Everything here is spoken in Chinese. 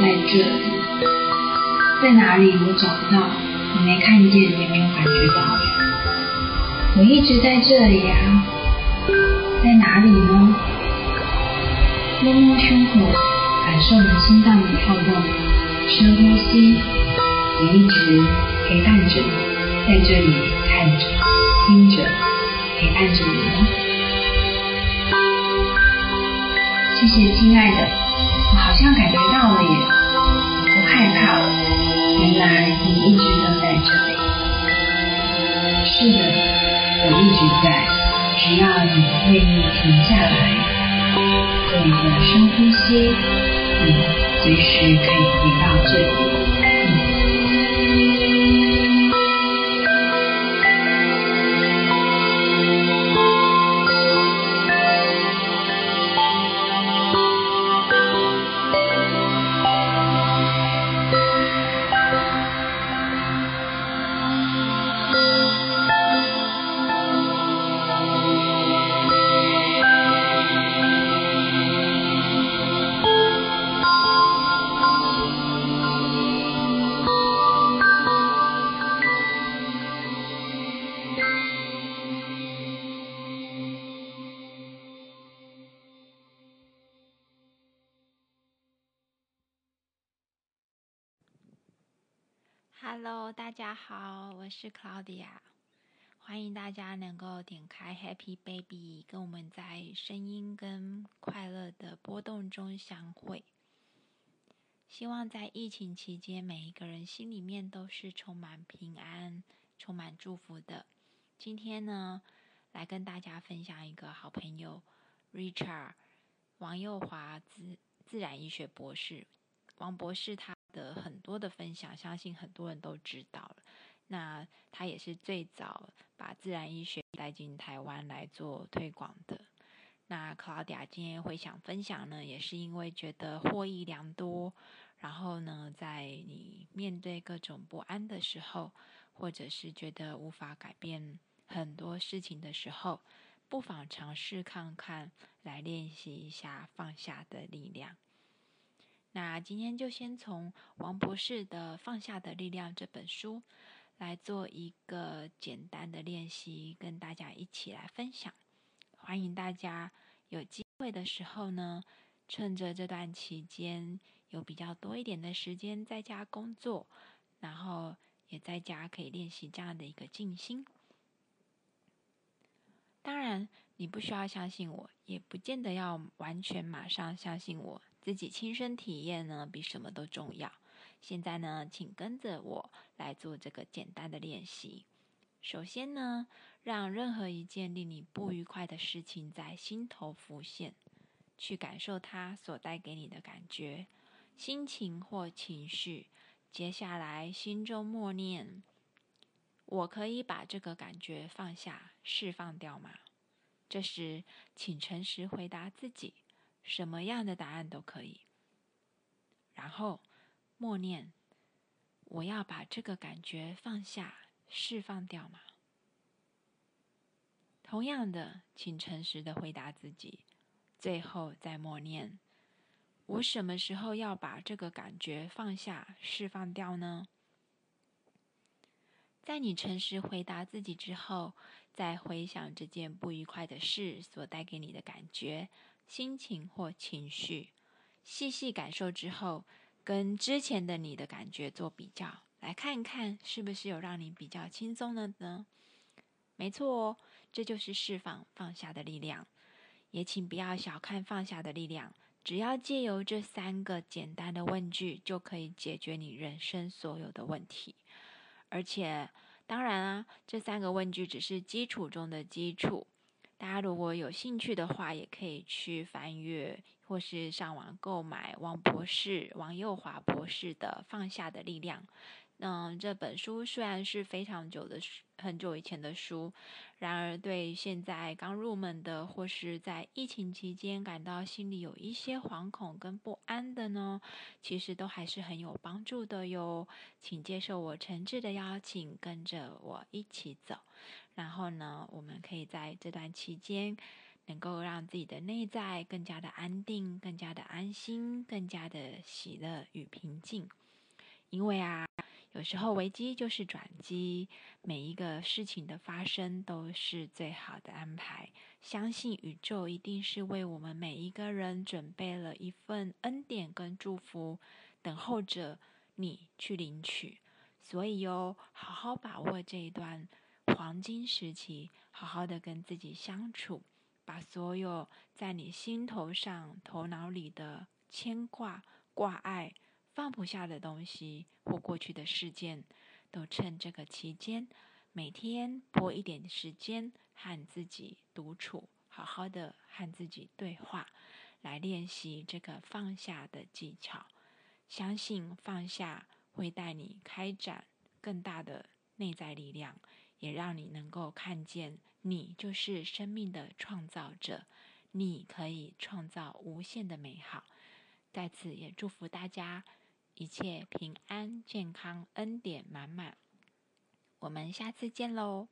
在？这里。在哪里？我找不到，你没看见，也没有感觉到。我一直在这里啊。在哪里呢？摸摸胸口，感受你心脏的跳动，深呼吸。我一直陪伴着你，在这里看着、听着，陪伴着你。谢谢，亲爱的，我好像感觉到了耶，我不害怕了。原来你一直都在这里。是的，我一直在，只要你愿意停下来，做一个深呼吸，你随时可以回到这里。Hello，大家好，我是 Claudia，欢迎大家能够点开 Happy Baby，跟我们在声音跟快乐的波动中相会。希望在疫情期间，每一个人心里面都是充满平安、充满祝福的。今天呢，来跟大家分享一个好朋友 Richard 王佑华自自然医学博士，王博士他。的很多的分享，相信很多人都知道了。那他也是最早把自然医学带进台湾来做推广的。那 Claudia 今天会想分享呢，也是因为觉得获益良多。然后呢，在你面对各种不安的时候，或者是觉得无法改变很多事情的时候，不妨尝试看看，来练习一下放下的力量。那今天就先从王博士的《放下的力量》这本书来做一个简单的练习，跟大家一起来分享。欢迎大家有机会的时候呢，趁着这段期间有比较多一点的时间在家工作，然后也在家可以练习这样的一个静心。当然，你不需要相信我，也不见得要完全马上相信我。自己亲身体验呢，比什么都重要。现在呢，请跟着我来做这个简单的练习。首先呢，让任何一件令你不愉快的事情在心头浮现，去感受它所带给你的感觉、心情或情绪。接下来，心中默念：“我可以把这个感觉放下、释放掉吗？”这时，请诚实回答自己。什么样的答案都可以。然后默念：“我要把这个感觉放下、释放掉吗？”同样的，请诚实的回答自己。最后再默念：“我什么时候要把这个感觉放下、释放掉呢？”在你诚实回答自己之后，再回想这件不愉快的事所带给你的感觉。心情或情绪，细细感受之后，跟之前的你的感觉做比较，来看一看是不是有让你比较轻松了呢？没错哦，这就是释放放下的力量。也请不要小看放下的力量，只要借由这三个简单的问句，就可以解决你人生所有的问题。而且，当然啊，这三个问句只是基础中的基础。大家如果有兴趣的话，也可以去翻阅或是上网购买王博士、王幼华博士的《放下的力量》。嗯，这本书虽然是非常久的书，很久以前的书，然而对现在刚入门的或是在疫情期间感到心里有一些惶恐跟不安的呢，其实都还是很有帮助的哟。请接受我诚挚的邀请，跟着我一起走。然后呢，我们可以在这段期间能够让自己的内在更加的安定、更加的安心、更加的喜乐与平静。因为啊，有时候危机就是转机，每一个事情的发生都是最好的安排。相信宇宙一定是为我们每一个人准备了一份恩典跟祝福，等候着你去领取。所以哟，好好把握这一段黄金时期，好好的跟自己相处。把所有在你心头上、头脑里的牵挂、挂碍、放不下的东西或过去的事件，都趁这个期间，每天拨一点时间和自己独处，好好的和自己对话，来练习这个放下的技巧。相信放下会带你开展更大的内在力量。也让你能够看见，你就是生命的创造者，你可以创造无限的美好。在此也祝福大家一切平安、健康、恩典满满。我们下次见喽！